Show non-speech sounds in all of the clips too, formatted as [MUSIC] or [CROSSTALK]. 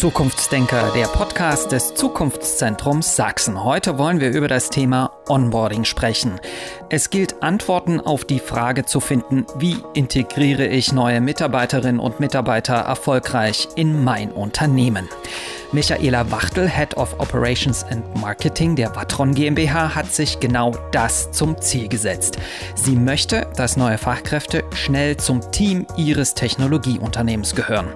Zukunftsdenker, der Podcast des Zukunftszentrums Sachsen. Heute wollen wir über das Thema Onboarding sprechen. Es gilt Antworten auf die Frage zu finden, wie integriere ich neue Mitarbeiterinnen und Mitarbeiter erfolgreich in mein Unternehmen. Michaela Wachtel, Head of Operations and Marketing der Watron GmbH, hat sich genau das zum Ziel gesetzt. Sie möchte, dass neue Fachkräfte schnell zum Team ihres Technologieunternehmens gehören.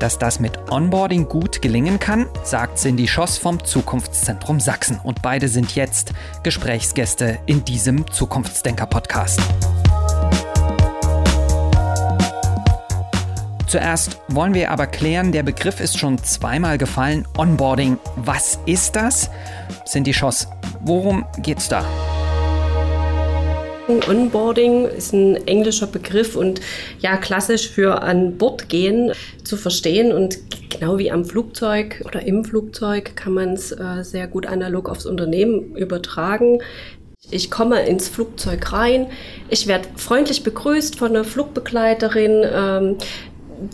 Dass das mit Onboarding gut gelingen kann, sagt Cindy Schoss vom Zukunftszentrum Sachsen. Und beide sind jetzt Gesprächsgäste in diesem Zukunftsdenker-Podcast. Zuerst wollen wir aber klären, der Begriff ist schon zweimal gefallen, Onboarding. Was ist das? Cindy Schoss, worum geht's da? Onboarding ist ein englischer Begriff und ja, klassisch für an Bord gehen zu verstehen. Und genau wie am Flugzeug oder im Flugzeug kann man es äh, sehr gut analog aufs Unternehmen übertragen. Ich komme ins Flugzeug rein, ich werde freundlich begrüßt von einer Flugbegleiterin. Ähm,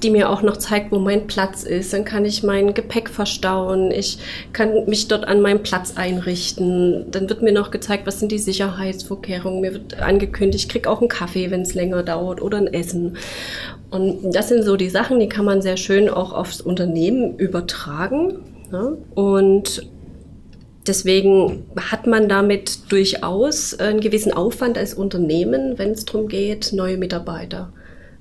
die mir auch noch zeigt, wo mein Platz ist. Dann kann ich mein Gepäck verstauen. Ich kann mich dort an meinem Platz einrichten. Dann wird mir noch gezeigt, was sind die Sicherheitsvorkehrungen. Mir wird angekündigt, ich kriege auch einen Kaffee, wenn es länger dauert oder ein Essen. Und das sind so die Sachen, die kann man sehr schön auch aufs Unternehmen übertragen. Ja? Und Deswegen hat man damit durchaus einen gewissen Aufwand als Unternehmen, wenn es darum geht, neue Mitarbeiter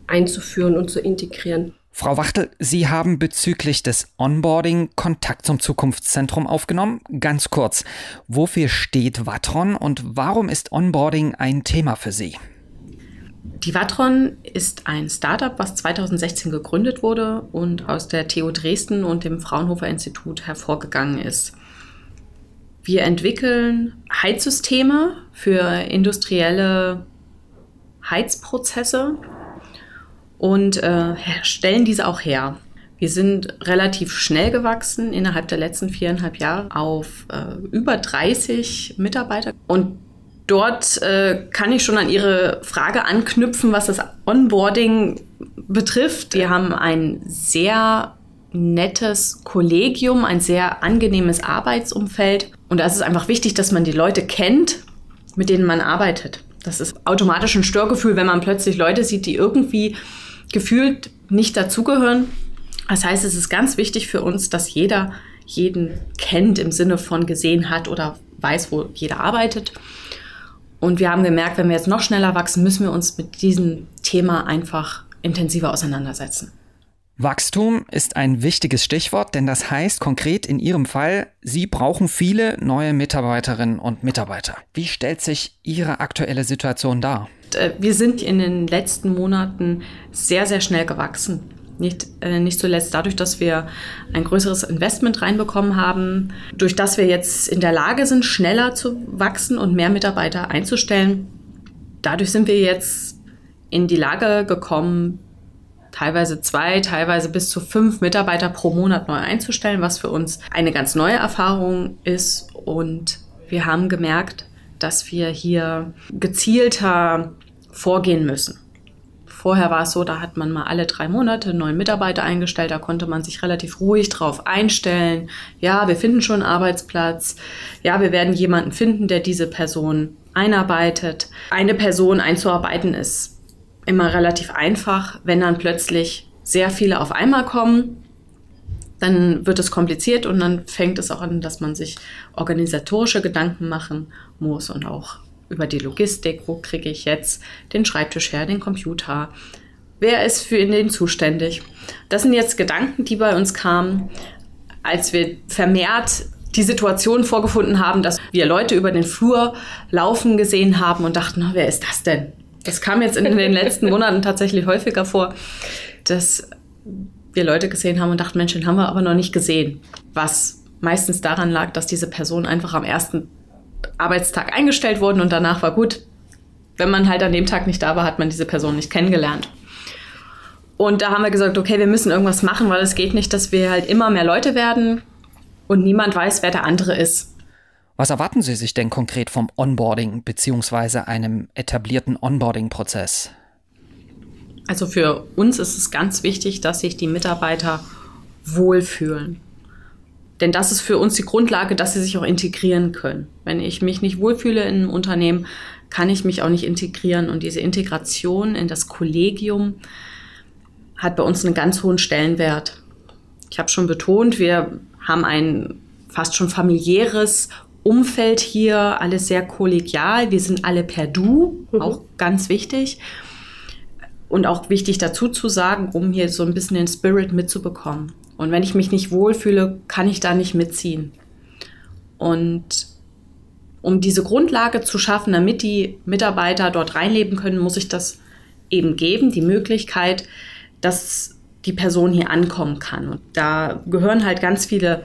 einzuführen und zu integrieren. Frau Wachtel, Sie haben bezüglich des Onboarding Kontakt zum Zukunftszentrum aufgenommen. Ganz kurz, wofür steht Watron und warum ist Onboarding ein Thema für Sie? Die Watron ist ein Startup, was 2016 gegründet wurde und aus der TU Dresden und dem Fraunhofer Institut hervorgegangen ist. Wir entwickeln Heizsysteme für industrielle Heizprozesse und äh, stellen diese auch her. Wir sind relativ schnell gewachsen innerhalb der letzten viereinhalb Jahre auf äh, über 30 Mitarbeiter. Und dort äh, kann ich schon an Ihre Frage anknüpfen, was das Onboarding betrifft. Wir haben ein sehr nettes Kollegium, ein sehr angenehmes Arbeitsumfeld. Und da ist es einfach wichtig, dass man die Leute kennt, mit denen man arbeitet. Das ist automatisch ein Störgefühl, wenn man plötzlich Leute sieht, die irgendwie gefühlt nicht dazugehören. Das heißt, es ist ganz wichtig für uns, dass jeder jeden kennt im Sinne von gesehen hat oder weiß, wo jeder arbeitet. Und wir haben gemerkt, wenn wir jetzt noch schneller wachsen, müssen wir uns mit diesem Thema einfach intensiver auseinandersetzen. Wachstum ist ein wichtiges Stichwort, denn das heißt konkret in Ihrem Fall, Sie brauchen viele neue Mitarbeiterinnen und Mitarbeiter. Wie stellt sich Ihre aktuelle Situation dar? Äh, wir sind in den letzten Monaten sehr, sehr schnell gewachsen. Nicht, äh, nicht zuletzt dadurch, dass wir ein größeres Investment reinbekommen haben, durch das wir jetzt in der Lage sind, schneller zu wachsen und mehr Mitarbeiter einzustellen. Dadurch sind wir jetzt in die Lage gekommen, teilweise zwei, teilweise bis zu fünf Mitarbeiter pro Monat neu einzustellen, was für uns eine ganz neue Erfahrung ist. Und wir haben gemerkt, dass wir hier gezielter vorgehen müssen. Vorher war es so, da hat man mal alle drei Monate neuen Mitarbeiter eingestellt, da konnte man sich relativ ruhig drauf einstellen. Ja, wir finden schon einen Arbeitsplatz. Ja, wir werden jemanden finden, der diese Person einarbeitet. Eine Person einzuarbeiten ist immer relativ einfach. Wenn dann plötzlich sehr viele auf einmal kommen, dann wird es kompliziert und dann fängt es auch an, dass man sich organisatorische Gedanken machen muss und auch über die Logistik, wo kriege ich jetzt den Schreibtisch her, den Computer, wer ist für den zuständig. Das sind jetzt Gedanken, die bei uns kamen, als wir vermehrt die Situation vorgefunden haben, dass wir Leute über den Flur laufen gesehen haben und dachten, wer ist das denn? Das kam jetzt in den letzten [LAUGHS] Monaten tatsächlich häufiger vor, dass wir Leute gesehen haben und dachten, Mensch, den haben wir aber noch nicht gesehen. Was meistens daran lag, dass diese Person einfach am ersten Arbeitstag eingestellt wurden und danach war gut. Wenn man halt an dem Tag nicht da war, hat man diese Person nicht kennengelernt. Und da haben wir gesagt, okay, wir müssen irgendwas machen, weil es geht nicht, dass wir halt immer mehr Leute werden und niemand weiß, wer der andere ist. Was erwarten Sie sich denn konkret vom Onboarding bzw. einem etablierten Onboarding-Prozess? Also für uns ist es ganz wichtig, dass sich die Mitarbeiter wohlfühlen. Denn das ist für uns die Grundlage, dass sie sich auch integrieren können. Wenn ich mich nicht wohlfühle in einem Unternehmen, kann ich mich auch nicht integrieren. Und diese Integration in das Kollegium hat bei uns einen ganz hohen Stellenwert. Ich habe schon betont, wir haben ein fast schon familiäres Umfeld hier, alles sehr kollegial. Wir sind alle per Du, mhm. auch ganz wichtig. Und auch wichtig dazu zu sagen, um hier so ein bisschen den Spirit mitzubekommen. Und wenn ich mich nicht wohlfühle, kann ich da nicht mitziehen. Und um diese Grundlage zu schaffen, damit die Mitarbeiter dort reinleben können, muss ich das eben geben, die Möglichkeit, dass die Person hier ankommen kann. Und da gehören halt ganz viele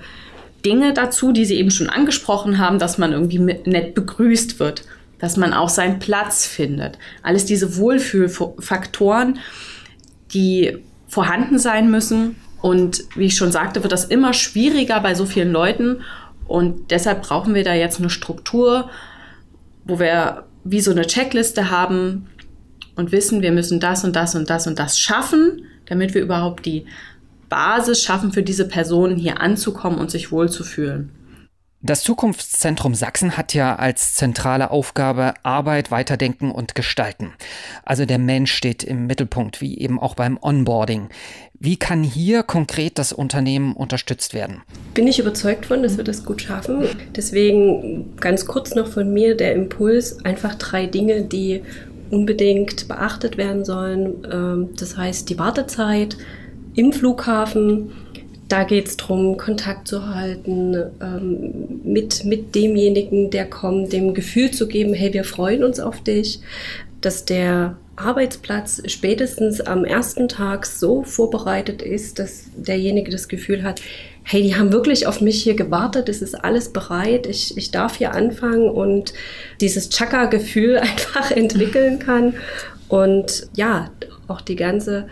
Dinge dazu, die Sie eben schon angesprochen haben, dass man irgendwie nett begrüßt wird, dass man auch seinen Platz findet. Alles diese Wohlfühlfaktoren, die vorhanden sein müssen. Und wie ich schon sagte, wird das immer schwieriger bei so vielen Leuten. Und deshalb brauchen wir da jetzt eine Struktur, wo wir wie so eine Checkliste haben und wissen, wir müssen das und das und das und das schaffen, damit wir überhaupt die Basis schaffen, für diese Personen hier anzukommen und sich wohlzufühlen. Das Zukunftszentrum Sachsen hat ja als zentrale Aufgabe Arbeit, Weiterdenken und Gestalten. Also der Mensch steht im Mittelpunkt, wie eben auch beim Onboarding. Wie kann hier konkret das Unternehmen unterstützt werden? Bin ich überzeugt von, dass wir das gut schaffen. Deswegen ganz kurz noch von mir der Impuls, einfach drei Dinge, die unbedingt beachtet werden sollen. Ähm, das heißt die Wartezeit, im Flughafen. Da geht es darum, Kontakt zu halten ähm, mit, mit demjenigen, der kommt, dem Gefühl zu geben, hey, wir freuen uns auf dich, dass der Arbeitsplatz spätestens am ersten Tag so vorbereitet ist, dass derjenige das Gefühl hat, hey, die haben wirklich auf mich hier gewartet, es ist alles bereit, ich, ich darf hier anfangen und dieses Chaka-Gefühl [LAUGHS] einfach entwickeln kann. Und ja, auch die ganze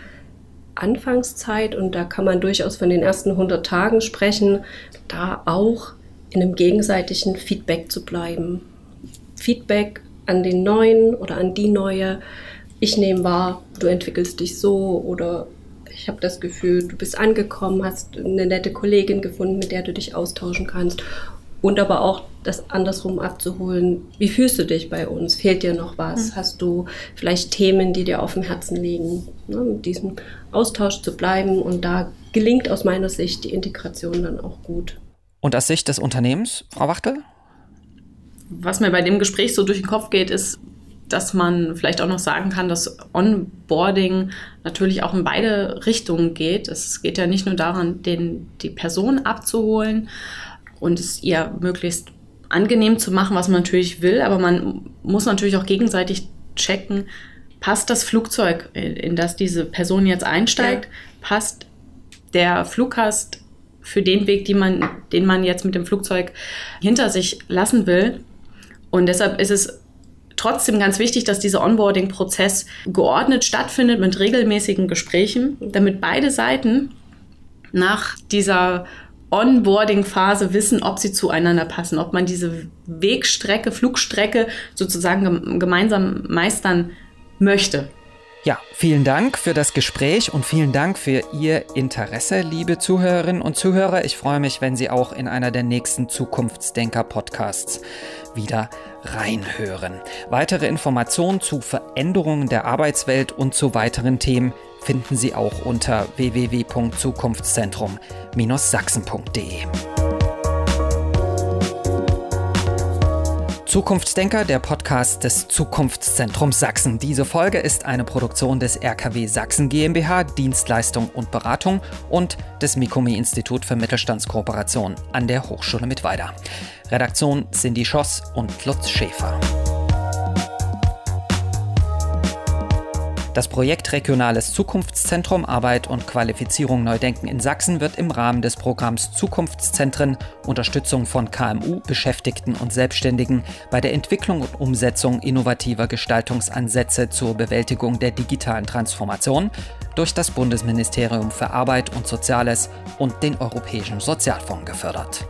Anfangszeit, und da kann man durchaus von den ersten 100 Tagen sprechen, da auch in einem gegenseitigen Feedback zu bleiben. Feedback an den Neuen oder an die Neue. Ich nehme wahr, du entwickelst dich so oder ich habe das Gefühl, du bist angekommen, hast eine nette Kollegin gefunden, mit der du dich austauschen kannst und aber auch das andersrum abzuholen. Wie fühlst du dich bei uns? Fehlt dir noch was? Mhm. Hast du vielleicht Themen, die dir auf dem Herzen liegen? Ne, mit diesem Austausch zu bleiben und da gelingt aus meiner Sicht die Integration dann auch gut. Und aus Sicht des Unternehmens, Frau Wachtel? Was mir bei dem Gespräch so durch den Kopf geht, ist, dass man vielleicht auch noch sagen kann, dass Onboarding natürlich auch in beide Richtungen geht. Es geht ja nicht nur daran, den, die Person abzuholen, und es ihr möglichst angenehm zu machen, was man natürlich will, aber man muss natürlich auch gegenseitig checken, passt das Flugzeug, in das diese Person jetzt einsteigt, ja. passt der Fluggast für den Weg, man, den man jetzt mit dem Flugzeug hinter sich lassen will. Und deshalb ist es trotzdem ganz wichtig, dass dieser Onboarding-Prozess geordnet stattfindet mit regelmäßigen Gesprächen, damit beide Seiten nach dieser Onboarding-Phase wissen, ob sie zueinander passen, ob man diese Wegstrecke, Flugstrecke sozusagen gemeinsam meistern möchte. Ja, vielen Dank für das Gespräch und vielen Dank für Ihr Interesse, liebe Zuhörerinnen und Zuhörer. Ich freue mich, wenn Sie auch in einer der nächsten Zukunftsdenker-Podcasts wieder reinhören. Weitere Informationen zu Veränderungen der Arbeitswelt und zu weiteren Themen finden Sie auch unter www.zukunftszentrum-sachsen.de. Zukunftsdenker, der Podcast des Zukunftszentrums Sachsen. Diese Folge ist eine Produktion des RKW Sachsen GmbH, Dienstleistung und Beratung und des Mikome Institut für Mittelstandskooperation an der Hochschule Mittweida. Redaktion Cindy Schoss und Lutz Schäfer. Das Projekt Regionales Zukunftszentrum Arbeit und Qualifizierung Neudenken in Sachsen wird im Rahmen des Programms Zukunftszentren Unterstützung von KMU, Beschäftigten und Selbstständigen bei der Entwicklung und Umsetzung innovativer Gestaltungsansätze zur Bewältigung der digitalen Transformation durch das Bundesministerium für Arbeit und Soziales und den Europäischen Sozialfonds gefördert.